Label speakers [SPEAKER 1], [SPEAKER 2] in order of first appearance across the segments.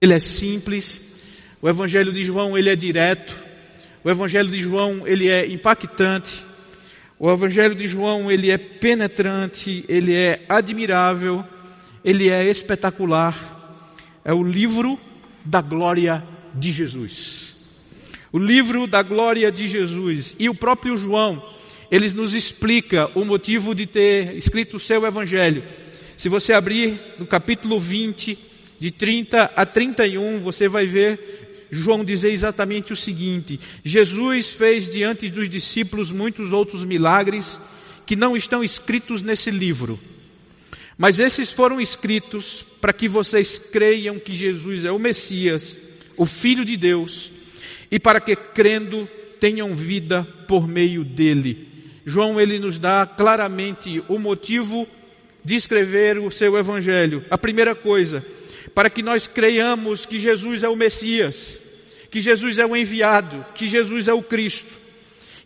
[SPEAKER 1] ele é simples, o evangelho de João ele é direto, o evangelho de João ele é impactante, o evangelho de João ele é penetrante, ele é admirável, ele é espetacular. É o livro da glória de Jesus. O livro da glória de Jesus. E o próprio João, ele nos explica o motivo de ter escrito o seu evangelho. Se você abrir no capítulo 20, de 30 a 31, você vai ver João dizer exatamente o seguinte: Jesus fez diante dos discípulos muitos outros milagres que não estão escritos nesse livro. Mas esses foram escritos para que vocês creiam que Jesus é o Messias, o Filho de Deus, e para que crendo tenham vida por meio dele. João ele nos dá claramente o motivo de escrever o seu evangelho. A primeira coisa, para que nós creiamos que Jesus é o Messias, que Jesus é o enviado, que Jesus é o Cristo.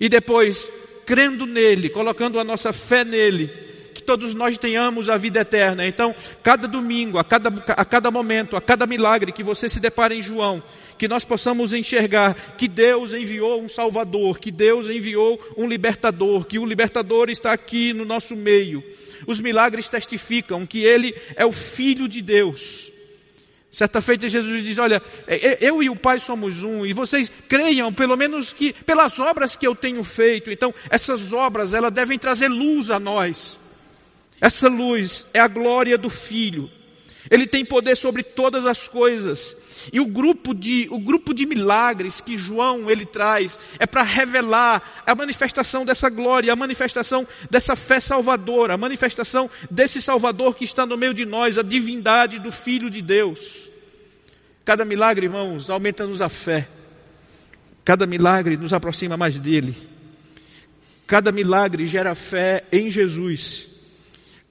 [SPEAKER 1] E depois, crendo nele, colocando a nossa fé nele, que todos nós tenhamos a vida eterna. Então, cada domingo, a cada, a cada momento, a cada milagre que você se depara em João, que nós possamos enxergar que Deus enviou um Salvador, que Deus enviou um libertador, que o libertador está aqui no nosso meio. Os milagres testificam que Ele é o Filho de Deus. Certa feita Jesus diz: Olha, é, é, eu e o Pai somos um, e vocês creiam, pelo menos que pelas obras que eu tenho feito. Então, essas obras elas devem trazer luz a nós. Essa luz é a glória do Filho. Ele tem poder sobre todas as coisas. E o grupo de, o grupo de milagres que João ele traz é para revelar a manifestação dessa glória, a manifestação dessa fé salvadora, a manifestação desse Salvador que está no meio de nós, a divindade do Filho de Deus. Cada milagre, irmãos, aumenta-nos a fé. Cada milagre nos aproxima mais dele. Cada milagre gera fé em Jesus.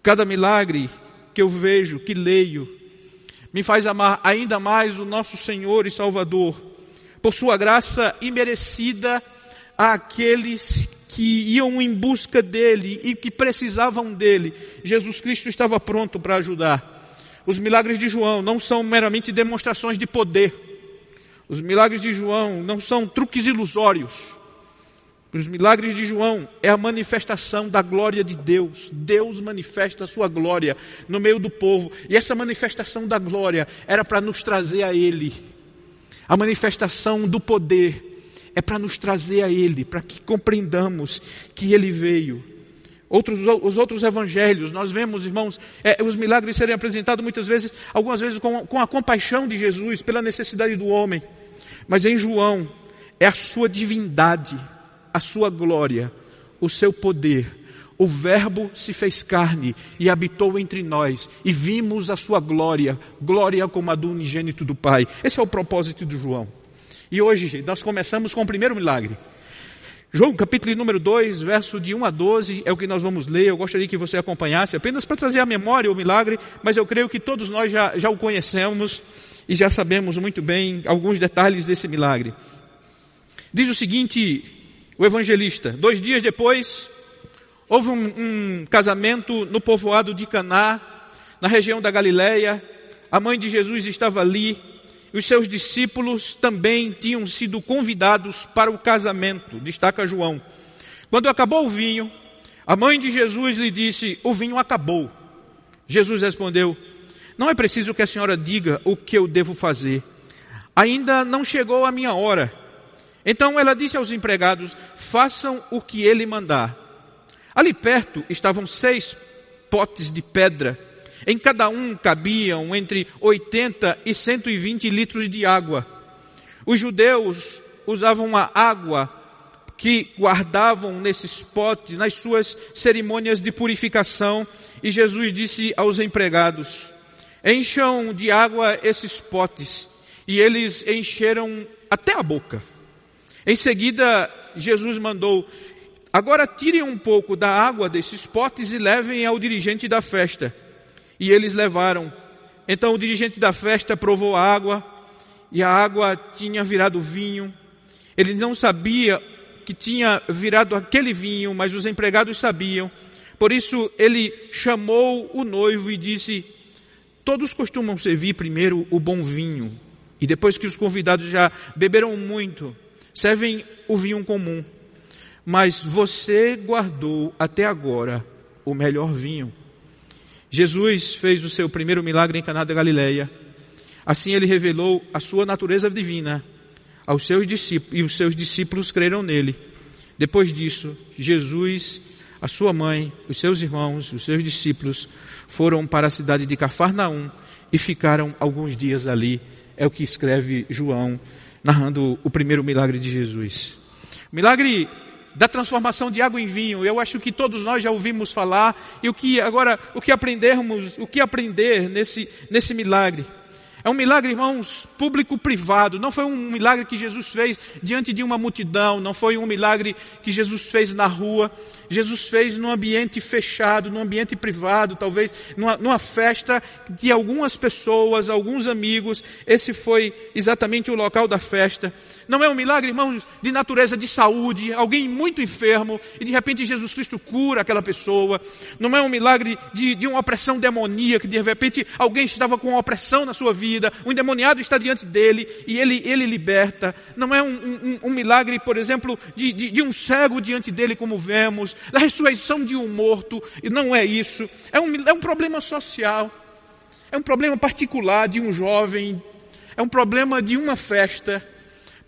[SPEAKER 1] Cada milagre que eu vejo, que leio, me faz amar ainda mais o nosso Senhor e Salvador, por sua graça imerecida àqueles que iam em busca dele e que precisavam dele. Jesus Cristo estava pronto para ajudar. Os milagres de João não são meramente demonstrações de poder. Os milagres de João não são truques ilusórios. Os milagres de João é a manifestação da glória de Deus. Deus manifesta a sua glória no meio do povo. E essa manifestação da glória era para nos trazer a Ele. A manifestação do poder é para nos trazer a Ele, para que compreendamos que Ele veio. Outros, os outros evangelhos, nós vemos, irmãos, é, os milagres serem apresentados muitas vezes, algumas vezes com, com a compaixão de Jesus pela necessidade do homem. Mas em João, é a sua divindade a sua glória, o seu poder. O Verbo se fez carne e habitou entre nós, e vimos a sua glória, glória como a do unigênito do Pai. Esse é o propósito de João. E hoje nós começamos com o primeiro milagre. João, capítulo número 2, verso de 1 a 12, é o que nós vamos ler. Eu gostaria que você acompanhasse, apenas para trazer à memória o milagre, mas eu creio que todos nós já, já o conhecemos e já sabemos muito bem alguns detalhes desse milagre. Diz o seguinte, o evangelista. Dois dias depois, houve um, um casamento no povoado de Caná, na região da Galileia. A mãe de Jesus estava ali. E os seus discípulos também tinham sido convidados para o casamento, destaca João. Quando acabou o vinho, a mãe de Jesus lhe disse: O vinho acabou. Jesus respondeu: Não é preciso que a senhora diga o que eu devo fazer. Ainda não chegou a minha hora. Então ela disse aos empregados: façam o que ele mandar. Ali perto estavam seis potes de pedra. Em cada um cabiam entre 80 e 120 litros de água. Os judeus usavam a água que guardavam nesses potes nas suas cerimônias de purificação. E Jesus disse aos empregados: encham de água esses potes. E eles encheram até a boca. Em seguida, Jesus mandou: Agora tirem um pouco da água desses potes e levem ao dirigente da festa. E eles levaram. Então o dirigente da festa provou a água, e a água tinha virado vinho. Ele não sabia que tinha virado aquele vinho, mas os empregados sabiam. Por isso ele chamou o noivo e disse: Todos costumam servir primeiro o bom vinho, E depois que os convidados já beberam muito, servem o vinho comum. Mas você guardou até agora o melhor vinho. Jesus fez o seu primeiro milagre em Caná da Galileia. Assim ele revelou a sua natureza divina aos seus discípulos e os seus discípulos creram nele. Depois disso, Jesus, a sua mãe, os seus irmãos, os seus discípulos foram para a cidade de Cafarnaum e ficaram alguns dias ali. É o que escreve João, narrando o primeiro milagre de Jesus. Milagre da transformação de água em vinho. Eu acho que todos nós já ouvimos falar e o que agora o que aprendermos, o que aprender nesse nesse milagre. É um milagre, irmãos, público-privado. Não foi um milagre que Jesus fez diante de uma multidão. Não foi um milagre que Jesus fez na rua. Jesus fez num ambiente fechado, num ambiente privado, talvez numa, numa festa de algumas pessoas, alguns amigos. Esse foi exatamente o local da festa. Não é um milagre, irmãos, de natureza de saúde, alguém muito enfermo e de repente Jesus Cristo cura aquela pessoa. Não é um milagre de, de uma opressão demoníaca, de repente alguém estava com uma opressão na sua vida, o um endemoniado está diante dele e ele, ele liberta. Não é um, um, um milagre, por exemplo, de, de, de um cego diante dele, como vemos da ressurreição de um morto, e não é isso. É um, é um problema social, é um problema particular de um jovem, é um problema de uma festa.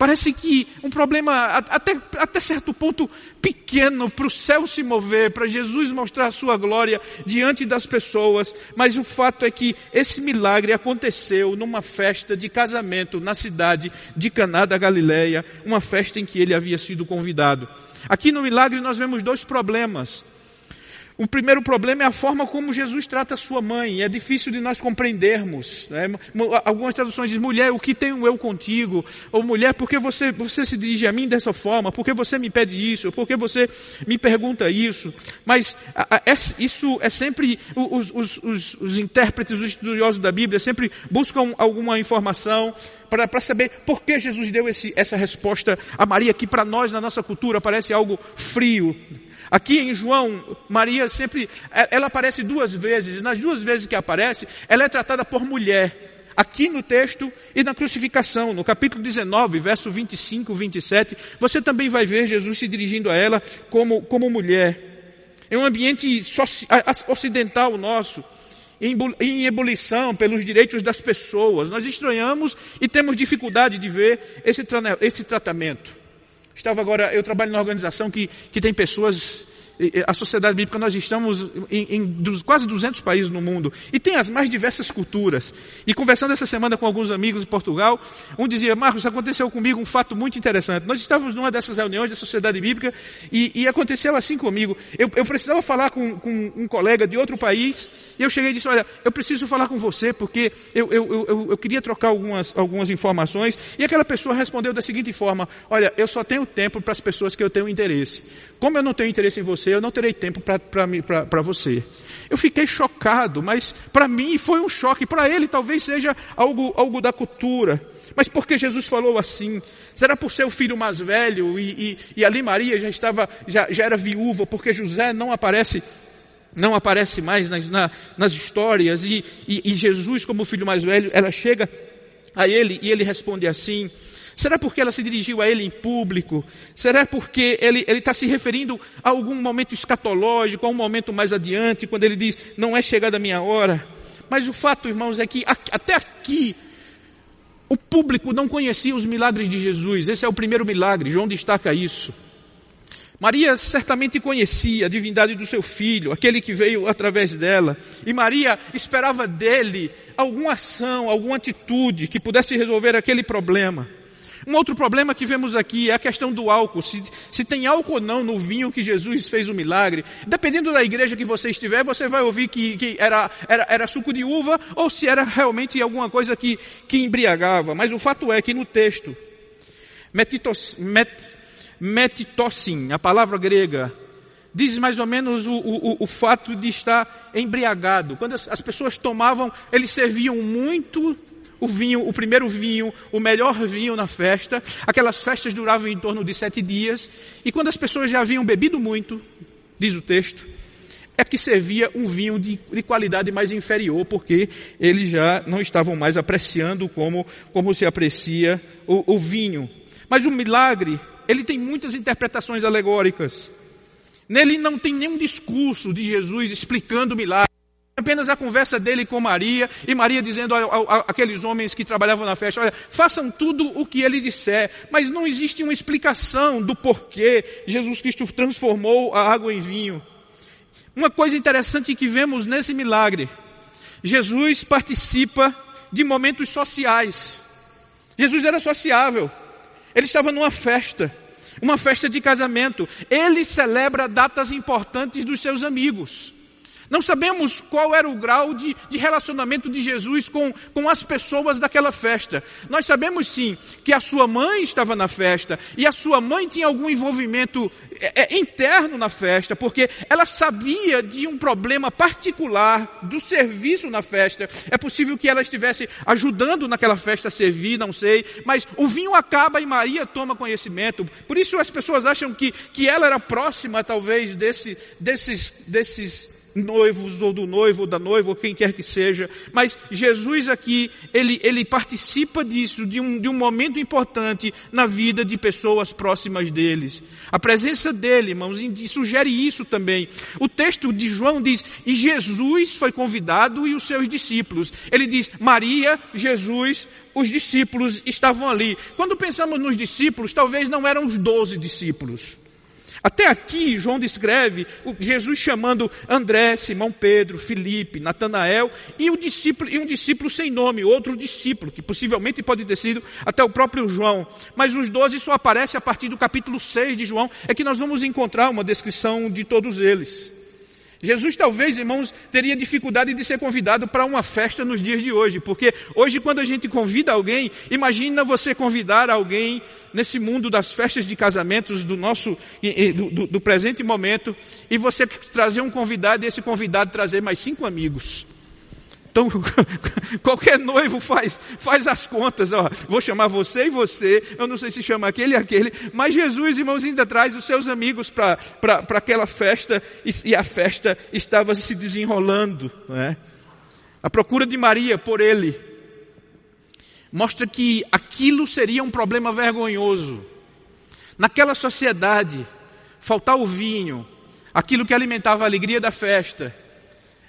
[SPEAKER 1] Parece que um problema até, até certo ponto pequeno para o céu se mover, para Jesus mostrar a sua glória diante das pessoas, mas o fato é que esse milagre aconteceu numa festa de casamento na cidade de Caná da Galileia, uma festa em que ele havia sido convidado. Aqui no milagre nós vemos dois problemas. O primeiro problema é a forma como Jesus trata sua mãe. É difícil de nós compreendermos. Né? Algumas traduções dizem, mulher, o que tenho eu contigo? Ou mulher, por que você, você se dirige a mim dessa forma? Por que você me pede isso? Por que você me pergunta isso? Mas a, a, isso é sempre, os, os, os, os intérpretes, os estudiosos da Bíblia sempre buscam alguma informação para saber por que Jesus deu esse, essa resposta a Maria, que para nós, na nossa cultura, parece algo frio. Aqui em João, Maria sempre, é, ela aparece duas vezes, e nas duas vezes que aparece, ela é tratada por mulher. Aqui no texto e na crucificação, no capítulo 19, verso 25, 27, você também vai ver Jesus se dirigindo a ela como, como mulher. É um ambiente ocidental nosso, em ebulição pelos direitos das pessoas. Nós estranhamos e temos dificuldade de ver esse, esse tratamento. Estava agora, eu trabalho numa organização que, que tem pessoas a sociedade bíblica, nós estamos em, em, quase 200 países no mundo e tem as mais diversas culturas. E conversando essa semana com alguns amigos em Portugal, um dizia: Marcos, aconteceu comigo um fato muito interessante. Nós estávamos numa dessas reuniões da sociedade bíblica e, e aconteceu assim comigo. Eu, eu precisava falar com, com, um colega de outro país e eu cheguei e disse: Olha, eu preciso falar com você porque eu, eu, eu, eu queria trocar algumas, algumas informações. E aquela pessoa respondeu da seguinte forma: Olha, eu só tenho tempo para as pessoas que eu tenho interesse. Como eu não tenho interesse em você, eu não terei tempo para você. Eu fiquei chocado, mas para mim foi um choque, para ele talvez seja algo, algo da cultura. Mas por que Jesus falou assim? Será por ser o filho mais velho e, e, e ali Maria já estava, já, já era viúva, porque José não aparece não aparece mais nas, na, nas histórias, e, e, e Jesus, como filho mais velho, ela chega a ele e ele responde assim: Será porque ela se dirigiu a ele em público? Será porque ele está se referindo a algum momento escatológico, a um momento mais adiante, quando ele diz, não é chegada a minha hora? Mas o fato, irmãos, é que até aqui, o público não conhecia os milagres de Jesus. Esse é o primeiro milagre, João destaca isso. Maria certamente conhecia a divindade do seu filho, aquele que veio através dela. E Maria esperava dele alguma ação, alguma atitude que pudesse resolver aquele problema. Um outro problema que vemos aqui é a questão do álcool. Se, se, tem álcool ou não no vinho que Jesus fez o milagre. Dependendo da igreja que você estiver, você vai ouvir que, que era, era, era, suco de uva ou se era realmente alguma coisa que, que embriagava. Mas o fato é que no texto, metitos, met, metitossin, a palavra grega, diz mais ou menos o, o, o fato de estar embriagado. Quando as, as pessoas tomavam, eles serviam muito o vinho, o primeiro vinho, o melhor vinho na festa. Aquelas festas duravam em torno de sete dias. E quando as pessoas já haviam bebido muito, diz o texto, é que servia um vinho de, de, qualidade mais inferior, porque eles já não estavam mais apreciando como, como se aprecia o, o vinho. Mas o milagre, ele tem muitas interpretações alegóricas. Nele não tem nenhum discurso de Jesus explicando o milagre. Apenas a conversa dele com Maria, e Maria dizendo àqueles homens que trabalhavam na festa: olha, façam tudo o que ele disser, mas não existe uma explicação do porquê Jesus Cristo transformou a água em vinho. Uma coisa interessante que vemos nesse milagre: Jesus participa de momentos sociais. Jesus era sociável, ele estava numa festa, uma festa de casamento, ele celebra datas importantes dos seus amigos. Não sabemos qual era o grau de, de, relacionamento de Jesus com, com as pessoas daquela festa. Nós sabemos sim que a sua mãe estava na festa e a sua mãe tinha algum envolvimento é, é, interno na festa, porque ela sabia de um problema particular do serviço na festa. É possível que ela estivesse ajudando naquela festa a servir, não sei, mas o vinho acaba e Maria toma conhecimento. Por isso as pessoas acham que, que ela era próxima, talvez, desse, desses, desses noivos ou do noivo ou da noiva ou quem quer que seja, mas Jesus aqui, ele, ele participa disso, de um, de um momento importante na vida de pessoas próximas deles. A presença dele, irmãos, sugere isso também. O texto de João diz, e Jesus foi convidado e os seus discípulos. Ele diz, Maria, Jesus, os discípulos estavam ali. Quando pensamos nos discípulos, talvez não eram os doze discípulos. Até aqui, João descreve Jesus chamando André, Simão Pedro, Felipe, Natanael e, discípulo, e um discípulo sem nome, outro discípulo, que possivelmente pode ter sido até o próprio João. Mas os doze só aparece a partir do capítulo 6 de João, é que nós vamos encontrar uma descrição de todos eles. Jesus talvez, irmãos, teria dificuldade de ser convidado para uma festa nos dias de hoje, porque hoje quando a gente convida alguém, imagina você convidar alguém nesse mundo das festas de casamentos do nosso, do, do, presente momento, e você trazer um convidado e esse convidado trazer mais cinco amigos. Então, qualquer noivo faz, faz as contas, ó, vou chamar você e você, eu não sei se chama aquele e aquele, mas Jesus, irmãos, ainda traz os seus amigos para aquela festa, e, e, a festa estava se desenrolando, não é? A procura de Maria por ele, mostra que aquilo seria um problema vergonhoso. Naquela sociedade, faltar o vinho, aquilo que alimentava a alegria da festa,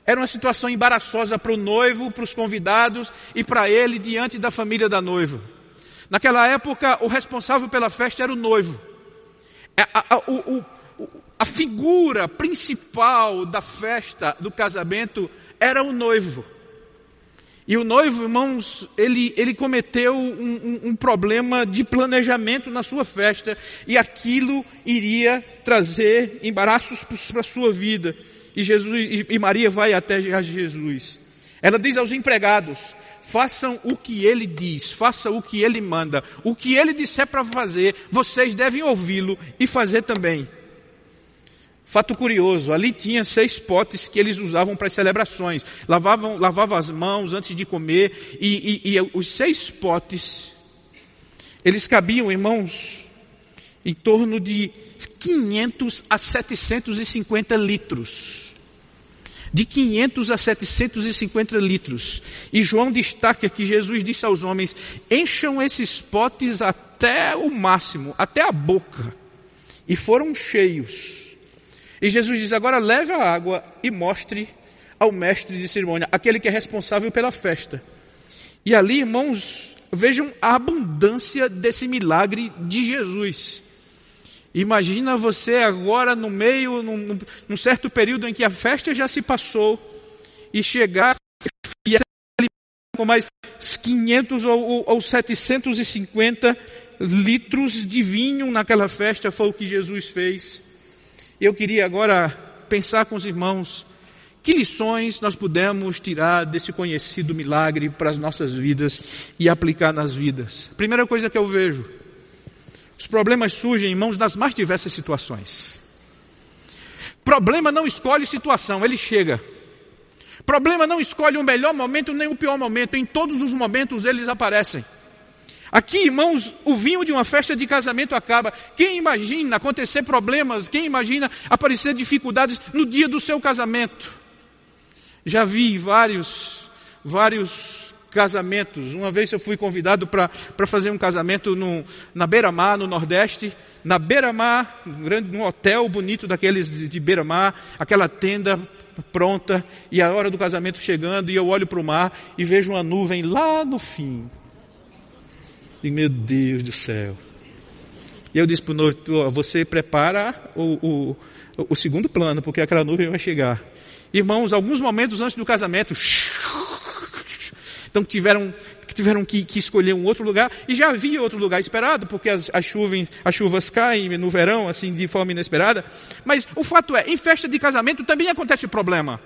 [SPEAKER 1] era uma situação embaraçosa para o noivo, para os convidados e para ele diante da família da noiva. Naquela época, o responsável pela festa era o noivo. É, a, a, o, a figura principal da festa, do casamento, era o noivo. E o noivo, irmãos, ele, ele cometeu um, um, um, problema de planejamento na sua festa, e aquilo iria trazer embaraços para a sua vida e, Jesus, e Maria vai até Jesus. Ela diz aos empregados: façam o que ele diz, façam o que ele manda, o que ele disser para fazer, vocês devem ouvi-lo e fazer também. Fato curioso, ali tinha seis potes que eles usavam para as celebrações. Lavavam, lavavam as mãos antes de comer e, e, e os seis potes, eles cabiam, irmãos, em torno de 500 a 750 litros. De 500 a 750 litros. E João destaca que Jesus disse aos homens: encham esses potes até o máximo, até a boca. E foram cheios. E Jesus diz: agora leve a água e mostre ao mestre de cerimônia, aquele que é responsável pela festa. E ali, irmãos, vejam a abundância desse milagre de Jesus. Imagina você agora no meio, num, num, certo período em que a festa já se passou, e chegar e com mais 500 ou, ou 750 litros de vinho naquela festa, foi o que Jesus fez. Eu queria agora pensar com os irmãos, que lições nós podemos tirar desse conhecido milagre para as nossas vidas e aplicar nas vidas. Primeira coisa que eu vejo, os problemas surgem, irmãos, nas mais diversas situações. Problema não escolhe situação, ele chega. Problema não escolhe o melhor momento nem o pior momento, em todos os momentos eles aparecem. Aqui, irmãos, o vinho de uma festa de casamento acaba. Quem imagina acontecer problemas, quem imagina aparecer dificuldades no dia do seu casamento? Já vi vários, vários casamentos. Uma vez eu fui convidado para fazer um casamento no, na beira-mar, no Nordeste. Na beira-mar, num hotel bonito daqueles de, de beira-mar, aquela tenda pronta, e a hora do casamento chegando, e eu olho para o mar e vejo uma nuvem lá no fim. E meu Deus do céu. E eu disse para o noivo, você prepara o, o, o segundo plano, porque aquela nuvem vai chegar. Irmãos, alguns momentos antes do casamento, então tiveram, tiveram que, que, escolher um outro lugar, e já havia outro lugar esperado, porque as, as, chuvas, as chuvas caem no verão, assim, de forma inesperada. Mas o fato é, em festa de casamento também acontece problema.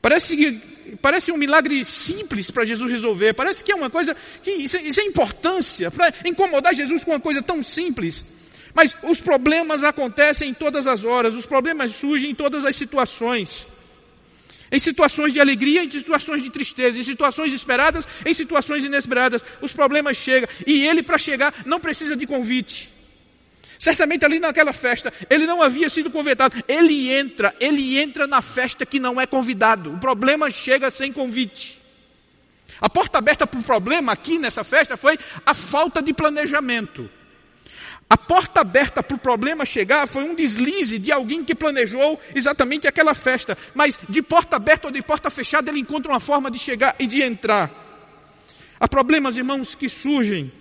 [SPEAKER 1] Parece, parece um milagre simples para Jesus resolver, parece que é uma coisa, que isso, isso é importância, para incomodar Jesus com uma coisa tão simples. Mas os problemas acontecem em todas as horas, os problemas surgem em todas as situações. Em situações de alegria, em situações de tristeza, em situações esperadas, em situações inesperadas, os problemas chegam. E ele, para chegar, não precisa de convite. Certamente ali naquela festa, ele não havia sido convidado. Ele entra, ele entra na festa que não é convidado. O problema chega sem convite. A porta aberta para o problema aqui nessa festa foi a falta de planejamento. A porta aberta para o problema chegar foi um deslize de alguém que planejou exatamente aquela festa. Mas de porta aberta ou de porta fechada, ele encontra uma forma de chegar e de entrar. Há problemas, irmãos, que surgem,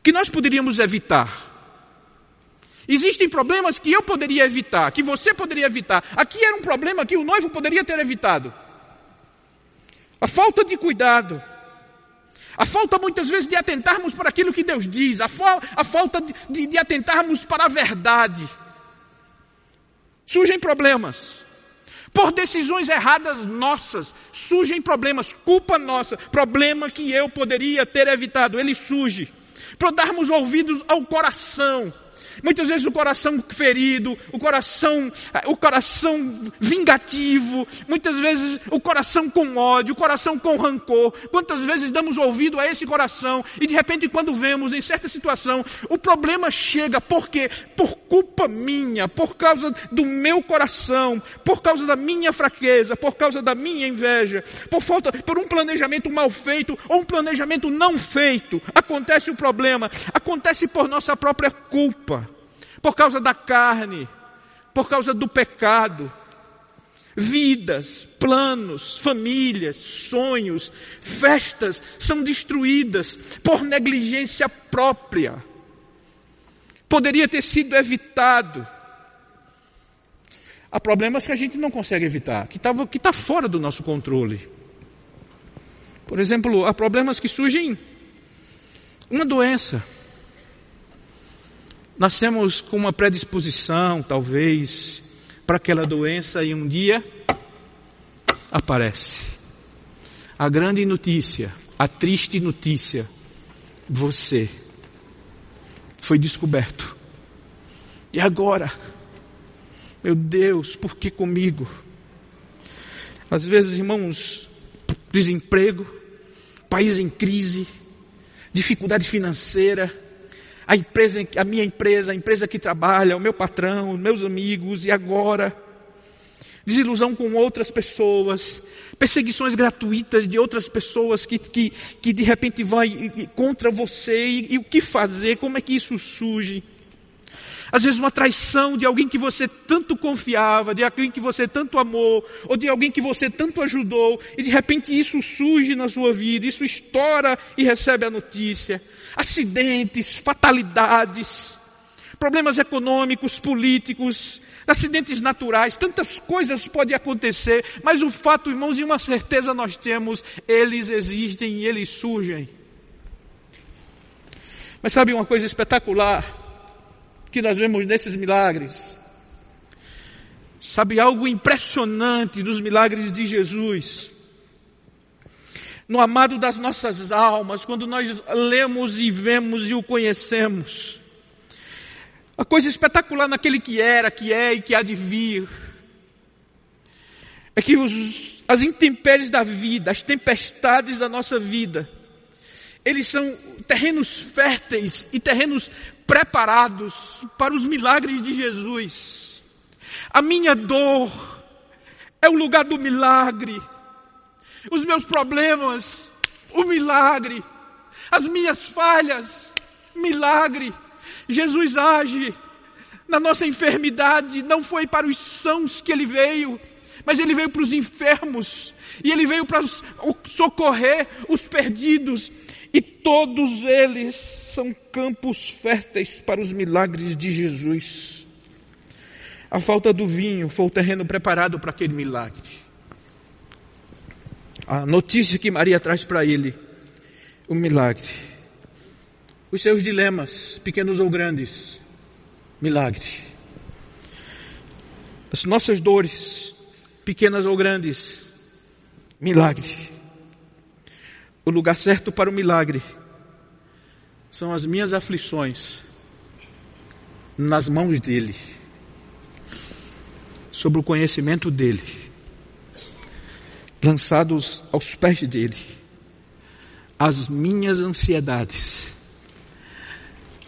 [SPEAKER 1] que nós poderíamos evitar. Existem problemas que eu poderia evitar, que você poderia evitar. Aqui era um problema que o noivo poderia ter evitado. A falta de cuidado a falta muitas vezes de atentarmos para aquilo que Deus diz, a, fa a falta de, de, atentarmos para a verdade. Surgem problemas. Por decisões erradas nossas, surgem problemas, culpa nossa, problema que eu poderia ter evitado, ele surge. Por darmos ouvidos ao coração, Muitas vezes o coração ferido, o coração, o coração vingativo, muitas vezes o coração com ódio, o coração com rancor. Quantas vezes damos ouvido a esse coração e de repente quando vemos em certa situação, o problema chega. Porque por culpa minha, por causa do meu coração, por causa da minha fraqueza, por causa da minha inveja, por falta por um planejamento mal feito ou um planejamento não feito, acontece o problema, acontece por nossa própria culpa por causa da carne, por causa do pecado. Vidas, planos, famílias, sonhos, festas são destruídas por negligência própria. Poderia ter sido evitado. Há problemas que a gente não consegue evitar, que está que tá fora do nosso controle. Por exemplo, há problemas que surgem uma doença nascemos com uma predisposição, talvez, para aquela doença e um dia aparece. A grande notícia, a triste notícia, você foi descoberto. E agora? Meu Deus, por que comigo? Às vezes, irmãos, desemprego, país em crise, dificuldade financeira, a empresa, a minha empresa, a empresa que trabalha, o meu patrão, os meus amigos, e agora? Desilusão com outras pessoas, perseguições gratuitas de outras pessoas que, que, que de repente vai contra você, e, e o que fazer, como é que isso surge? Às vezes uma traição de alguém que você tanto confiava, de alguém que você tanto amou, ou de alguém que você tanto ajudou, e de repente isso surge na sua vida, isso estoura e recebe a notícia acidentes, fatalidades, problemas econômicos, políticos, acidentes naturais, tantas coisas podem acontecer, mas o fato, irmãos, e uma certeza nós temos, eles existem e eles surgem. Mas sabe uma coisa espetacular que nós vemos nesses milagres? Sabe algo impressionante dos milagres de Jesus? no amado das nossas almas, quando nós lemos e vemos e o conhecemos. A coisa espetacular naquele que era, que é e que há de vir, é que os, as intempéries da vida, as tempestades da nossa vida, eles são terrenos férteis e terrenos preparados para os milagres de Jesus. A minha dor é o lugar do milagre. Os meus problemas, o milagre. As minhas falhas, milagre. Jesus age na nossa enfermidade, não foi para os sãos que ele veio, mas ele veio para os enfermos, e ele veio para socorrer os perdidos, e todos eles são campos férteis para os milagres de Jesus. A falta do vinho foi o terreno preparado para aquele milagre. A notícia que Maria traz para ele, o milagre. Os seus dilemas, pequenos ou grandes, milagre. As nossas dores, pequenas ou grandes, milagre. O lugar certo para o milagre são as minhas aflições nas mãos dele, sobre o conhecimento dele, lançados aos pés dele, as minhas ansiedades,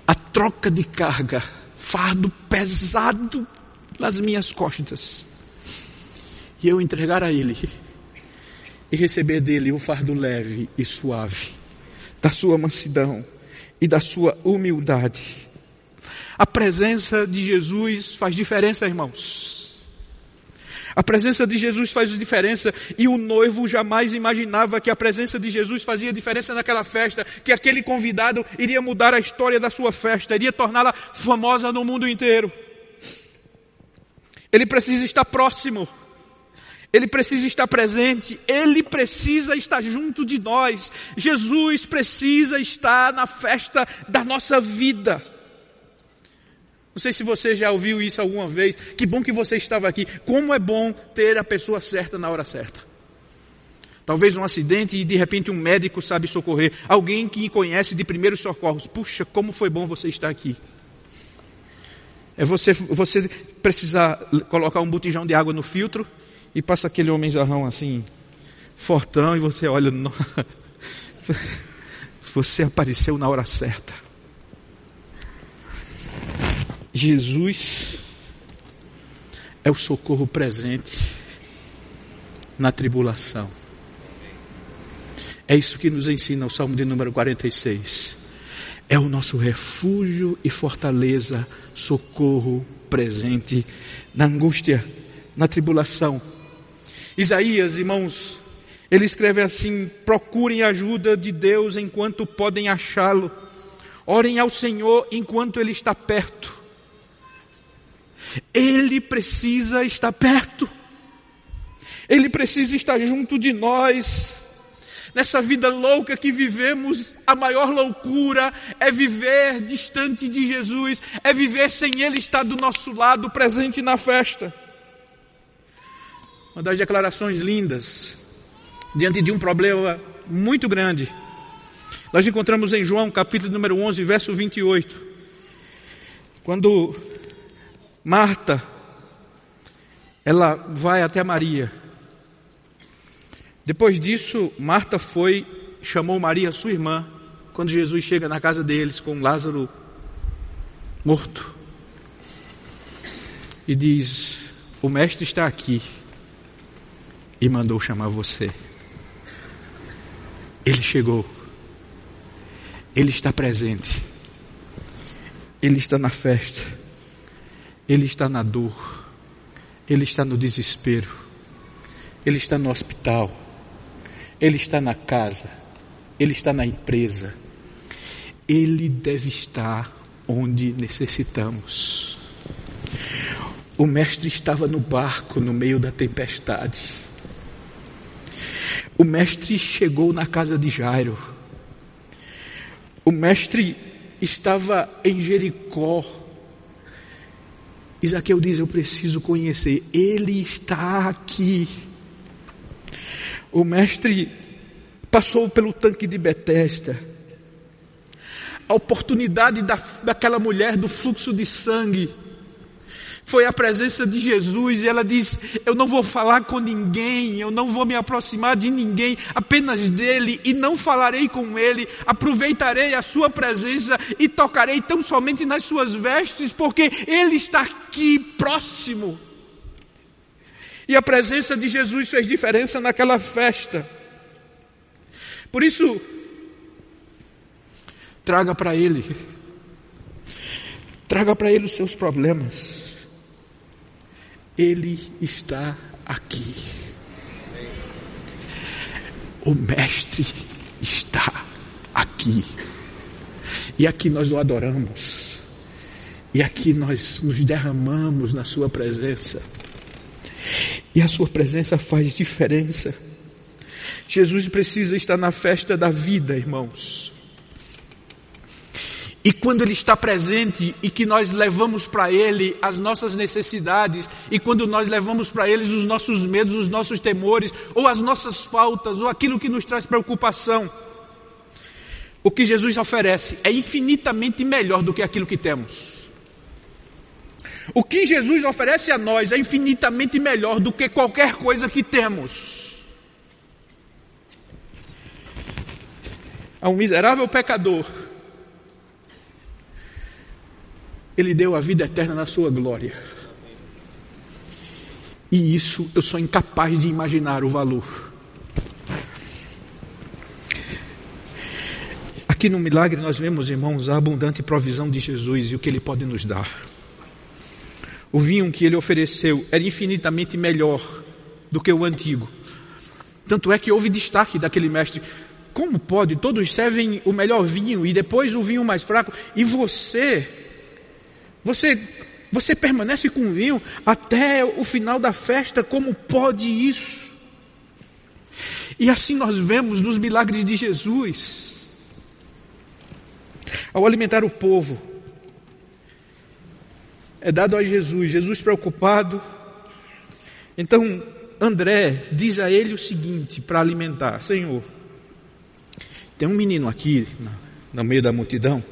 [SPEAKER 1] a troca de carga, fardo pesado nas minhas costas, e eu entregar a ele e receber dele o fardo leve e suave, da sua mansidão e da sua humildade. A presença de Jesus faz diferença, irmãos. A presença de Jesus faz diferença e o noivo jamais imaginava que a presença de Jesus fazia diferença naquela festa, que aquele convidado iria mudar a história da sua festa, iria torná-la famosa no mundo inteiro. Ele precisa estar próximo. Ele precisa estar presente, Ele precisa estar junto de nós. Jesus precisa estar na festa da nossa vida. Não sei se você já ouviu isso alguma vez. Que bom que você estava aqui. Como é bom ter a pessoa certa na hora certa. Talvez um acidente e de repente um médico sabe socorrer. Alguém que conhece de primeiros socorros. Puxa, como foi bom você estar aqui. É você, você precisar colocar um botijão de água no filtro e passa aquele homenzarrão assim, fortão, e você olha, você apareceu na hora certa. Jesus é o socorro presente na tribulação. É isso que nos ensina o Salmo de número 46. É o nosso refúgio e fortaleza, socorro presente na angústia, na tribulação. Isaías, irmãos, ele escreve assim: procurem ajuda de Deus enquanto podem achá-lo, orem ao Senhor enquanto Ele está perto. Ele precisa estar perto, Ele precisa estar junto de nós. Nessa vida louca que vivemos, a maior loucura é viver distante de Jesus, é viver sem Ele estar do nosso lado, presente na festa uma das declarações lindas, diante de um problema muito grande. Nós encontramos em João, capítulo número 11, verso 28, quando Marta, ela vai até Maria. Depois disso, Marta foi, chamou Maria, sua irmã, quando Jesus chega na casa deles com Lázaro morto. E diz: O mestre está aqui e mandou chamar você. Ele chegou. Ele está presente. Ele está na festa. Ele está na dor. Ele está no desespero. Ele está no hospital. Ele está na casa. Ele está na empresa. Ele deve estar onde necessitamos. O mestre estava no barco no meio da tempestade. O mestre chegou na casa de Jairo. O mestre estava em Jericó. Isaqueu diz: Eu preciso conhecer. Ele está aqui. O mestre passou pelo tanque de Betesda. A oportunidade da, daquela mulher do fluxo de sangue foi a presença de Jesus e ela diz: Eu não vou falar com ninguém, eu não vou me aproximar de ninguém, apenas dele, e não falarei com ele, aproveitarei a sua presença e tocarei tão somente nas suas vestes, porque ele está aqui próximo. E a presença de Jesus fez diferença naquela festa. Por isso, traga para ele, traga para ele os seus problemas ele está aqui. O Mestre está aqui. E aqui nós o adoramos. E aqui nós nos derramamos na Sua presença. E a Sua presença faz diferença. Jesus precisa estar na festa da vida, irmãos. E quando Ele está presente e que nós levamos para Ele as nossas necessidades, e quando nós levamos para Ele os nossos medos, os nossos temores, ou as nossas faltas, ou aquilo que nos traz preocupação, o que Jesus oferece é infinitamente melhor do que aquilo que temos. O que Jesus oferece a nós é infinitamente melhor do que qualquer coisa que temos. A um miserável pecador, Ele deu a vida eterna na sua glória. E isso eu sou incapaz de imaginar o valor. Aqui no milagre nós vemos, irmãos, a abundante provisão de Jesus e o que ele pode nos dar. O vinho que ele ofereceu era infinitamente melhor do que o antigo. Tanto é que houve destaque daquele mestre. Como pode? Todos servem o melhor vinho e depois o vinho mais fraco. E você você, você permanece com vinho até o final da festa, como pode isso? E assim nós vemos nos milagres de Jesus. Ao alimentar o povo, é dado a Jesus, Jesus preocupado. Então, André diz a ele o seguinte para alimentar: Senhor, tem um menino aqui no meio da multidão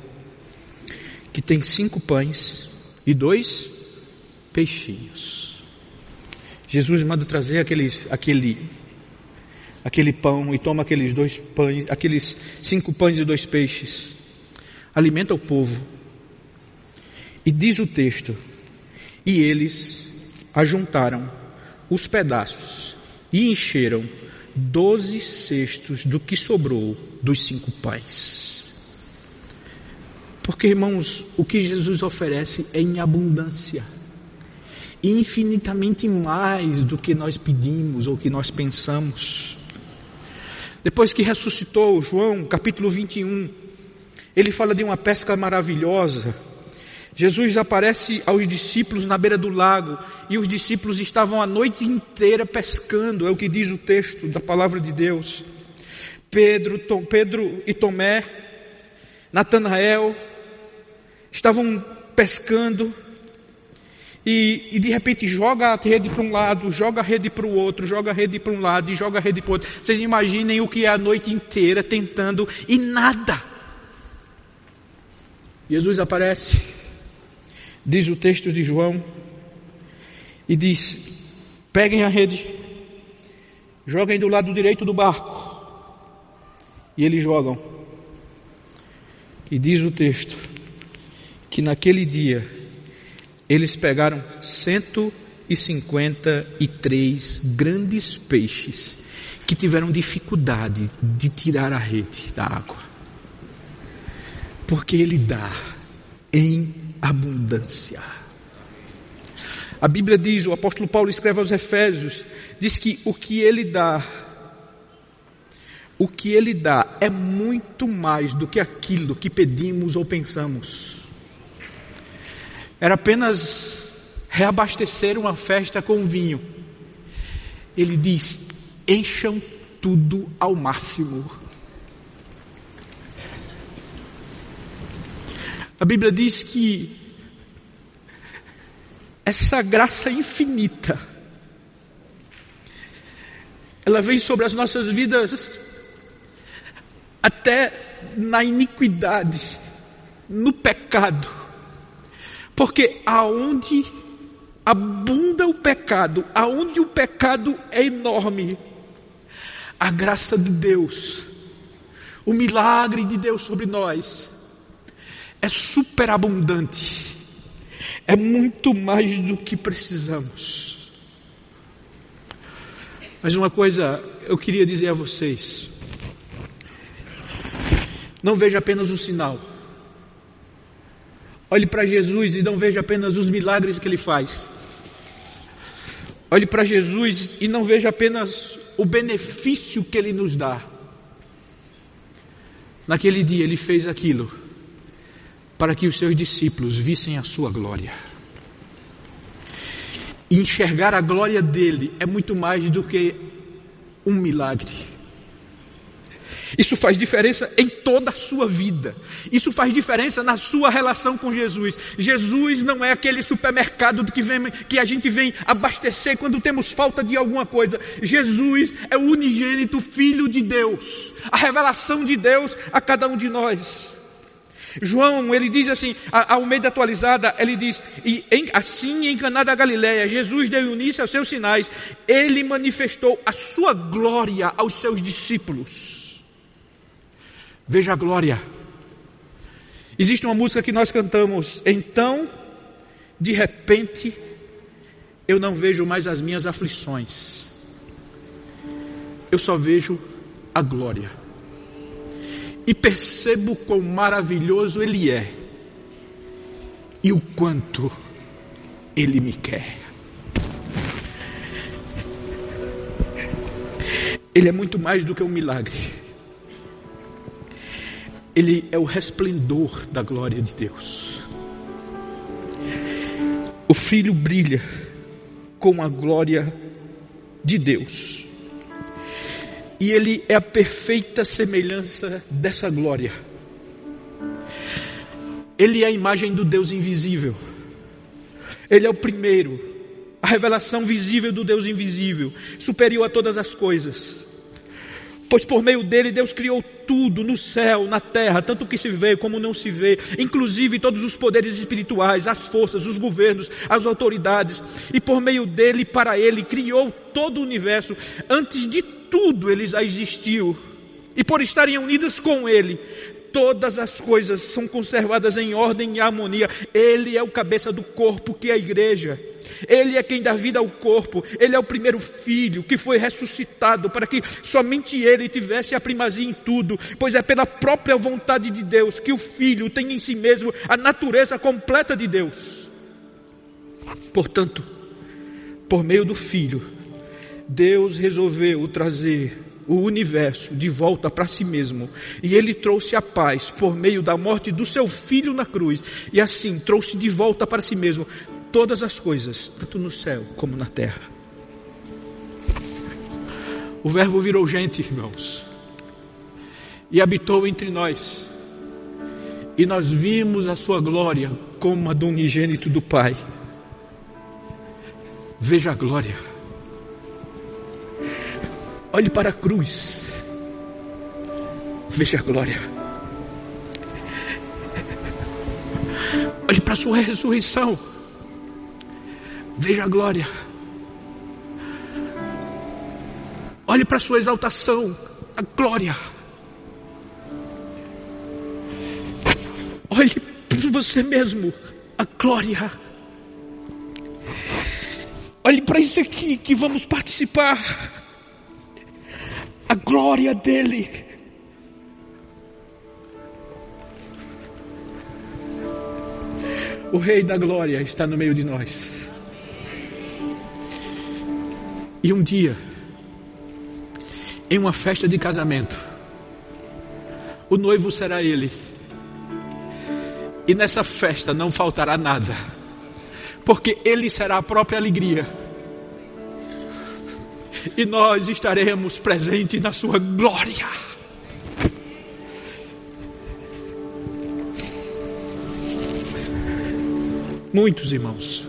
[SPEAKER 1] que tem cinco pães e dois peixinhos. Jesus manda trazer aquele, aquele, aquele pão e toma aqueles dois pães, aqueles cinco pães e dois peixes. Alimenta o povo. E diz o texto: E eles ajuntaram os pedaços e encheram doze cestos do que sobrou dos cinco pães. Porque, irmãos, o que Jesus oferece é em abundância. Infinitamente mais do que nós pedimos ou que nós pensamos. Depois que ressuscitou, João, capítulo 21, ele fala de uma pesca maravilhosa. Jesus aparece aos discípulos na beira do lago e os discípulos estavam a noite inteira pescando, é o que diz o texto da palavra de Deus. Pedro, Tom, Pedro e Tomé, Natanael, estavam pescando e, e, de repente joga a rede para um lado, joga a rede para o outro, joga a rede para um lado e joga a rede para o outro. Vocês imaginem o que é a noite inteira tentando e nada. Jesus aparece, diz o texto de João, e diz: peguem a rede, joguem do lado direito do barco. E eles jogam. E diz o texto que naquele dia eles pegaram 153 grandes peixes que tiveram dificuldade de tirar a rede da água. Porque Ele dá em abundância. A Bíblia diz, o apóstolo Paulo escreve aos Efésios, diz que o que Ele dá, o que Ele dá é muito mais do que aquilo que pedimos ou pensamos era apenas reabastecer uma festa com vinho. Ele diz: encham tudo ao máximo. A Bíblia diz que essa graça infinita, ela vem sobre as nossas vidas até na iniquidade, no pecado porque aonde abunda o pecado, aonde o pecado é enorme, a graça de Deus, o milagre de Deus sobre nós é superabundante, é muito mais do que precisamos. Mas uma coisa eu queria dizer a vocês: não veja apenas o sinal. Olhe para Jesus e não veja apenas os milagres que ele faz. Olhe para Jesus e não veja apenas o benefício que ele nos dá. Naquele dia ele fez aquilo para que os seus discípulos vissem a sua glória. E enxergar a glória dele é muito mais do que um milagre. Isso faz diferença em toda a sua vida. Isso faz diferença na sua relação com Jesus. Jesus não é aquele supermercado que, vem, que a gente vem abastecer quando temos falta de alguma coisa. Jesus é o unigênito Filho de Deus, a revelação de Deus a cada um de nós. João, ele diz assim, a, Almeida atualizada, ele diz, e em, assim em Caná da Galileia, Jesus deu início aos seus sinais, ele manifestou a sua glória aos seus discípulos. Veja a glória. Existe uma música que nós cantamos, então, de repente, eu não vejo mais as minhas aflições, eu só vejo a glória. E percebo quão maravilhoso Ele é e o quanto Ele me quer. Ele é muito mais do que um milagre. Ele é o resplendor da glória de Deus. O Filho brilha com a glória de Deus. E ele é a perfeita semelhança dessa glória. Ele é a imagem do Deus invisível. Ele é o primeiro, a revelação visível do Deus invisível, superior a todas as coisas. Pois por meio dele Deus criou tudo no céu, na terra, tanto o que se vê como não se vê, inclusive todos os poderes espirituais, as forças, os governos, as autoridades, e por meio dele, para ele, criou todo o universo. Antes de tudo ele já existiu, e por estarem unidas com ele, todas as coisas são conservadas em ordem e harmonia. Ele é o cabeça do corpo, que é a igreja. Ele é quem dá vida ao corpo, ele é o primeiro filho que foi ressuscitado para que somente ele tivesse a primazia em tudo, pois é pela própria vontade de Deus que o filho tem em si mesmo a natureza completa de Deus. Portanto, por meio do filho, Deus resolveu trazer o universo de volta para si mesmo. E ele trouxe a paz por meio da morte do seu filho na cruz. E assim trouxe de volta para si mesmo todas as coisas, tanto no céu como na terra. O Verbo virou gente, irmãos, e habitou entre nós, e nós vimos a sua glória como a do unigênito do Pai. Veja a glória, olhe para a cruz, veja a glória. Olhe para a sua ressurreição. Veja a glória. Olhe para a sua exaltação, a glória. Olhe para você mesmo, a glória. Olhe para isso aqui que vamos participar, a glória dele. O Rei da Glória está no meio de nós. E um dia, em uma festa de casamento, o noivo será ele. E nessa festa não faltará nada, porque ele será a própria alegria. E nós estaremos presentes na sua glória. Muitos irmãos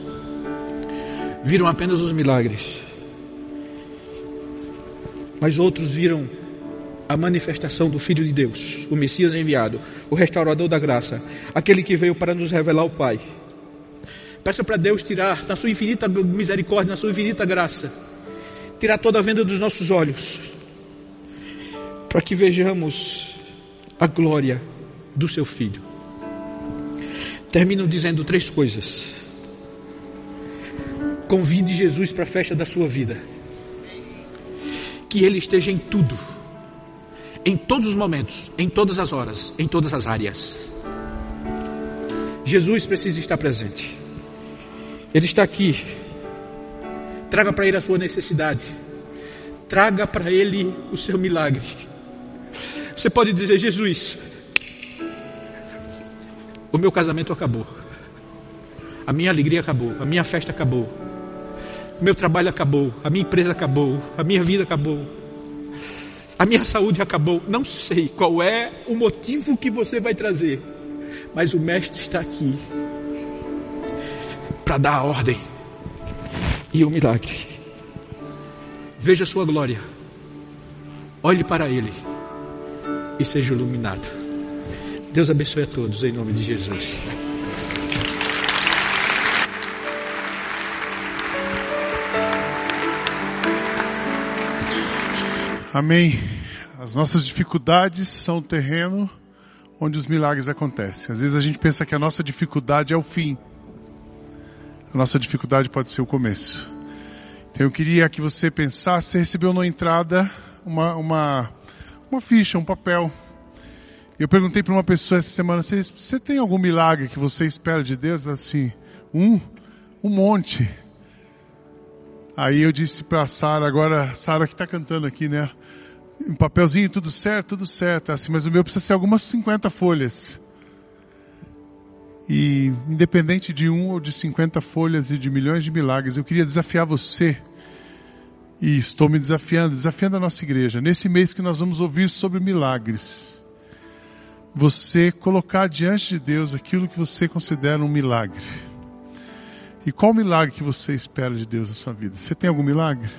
[SPEAKER 1] viram apenas os milagres mas outros viram a manifestação do Filho de Deus, o Messias enviado, o restaurador da graça, aquele que veio para nos revelar o Pai. Peça para Deus tirar, na sua infinita misericórdia, na sua infinita graça, tirar toda a venda dos nossos olhos, para que vejamos a glória do seu Filho. Termino dizendo três coisas. Convide Jesus para a festa da sua vida. Que Ele esteja em tudo, em todos os momentos, em todas as horas, em todas as áreas. Jesus precisa estar presente. Ele está aqui. Traga para Ele a sua necessidade. Traga para Ele o seu milagre. Você pode dizer: Jesus, o meu casamento acabou. A minha alegria acabou. A minha festa acabou meu trabalho acabou, a minha empresa acabou, a minha vida acabou, a minha saúde acabou. Não sei qual é o motivo que você vai trazer, mas o Mestre está aqui para dar a ordem e o milagre. Veja a sua glória, olhe para Ele e seja iluminado. Deus abençoe a todos em nome de Jesus.
[SPEAKER 2] Amém. As nossas dificuldades são o terreno onde os milagres acontecem. Às vezes a gente pensa que a nossa dificuldade é o fim. A nossa dificuldade pode ser o começo. Então eu queria que você pensasse, você recebeu na entrada uma, uma, uma ficha, um papel. Eu perguntei para uma pessoa essa semana, você, você tem algum milagre que você espera de Deus? Assim, um, um monte. Aí eu disse para Sara, agora Sara que está cantando aqui, né? Um papelzinho, tudo certo, tudo certo. Assim, mas o meu precisa ser algumas 50 folhas. E independente de um ou de 50 folhas e de milhões de milagres, eu queria desafiar você. E estou me desafiando, desafiando a nossa igreja. Nesse mês que nós vamos ouvir sobre milagres. Você colocar diante de Deus aquilo que você considera um milagre e qual milagre que você espera de Deus na sua vida? Você tem algum milagre?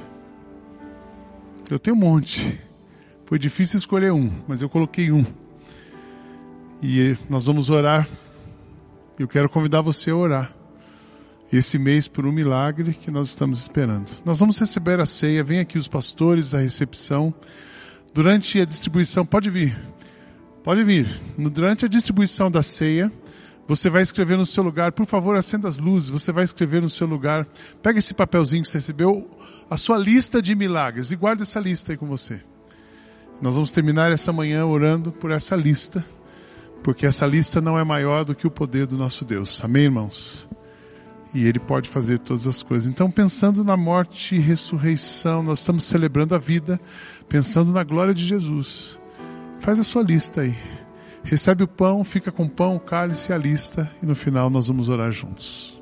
[SPEAKER 2] Eu tenho um monte. Foi difícil escolher um, mas eu coloquei um. E nós vamos orar. Eu quero convidar você a orar. Esse mês por um milagre que nós estamos esperando. Nós vamos receber a ceia. Vem aqui os pastores da recepção. Durante a distribuição, pode vir. Pode vir. Durante a distribuição da ceia, você vai escrever no seu lugar, por favor, acenda as luzes. Você vai escrever no seu lugar. Pega esse papelzinho que você recebeu, a sua lista de milagres e guarda essa lista aí com você. Nós vamos terminar essa manhã orando por essa lista, porque essa lista não é maior do que o poder do nosso Deus. Amém, irmãos? E Ele pode fazer todas as coisas. Então, pensando na morte e ressurreição, nós estamos celebrando a vida, pensando na glória de Jesus. Faz a sua lista aí recebe o pão, fica com o pão, o cálice e a lista, e no final nós vamos orar juntos.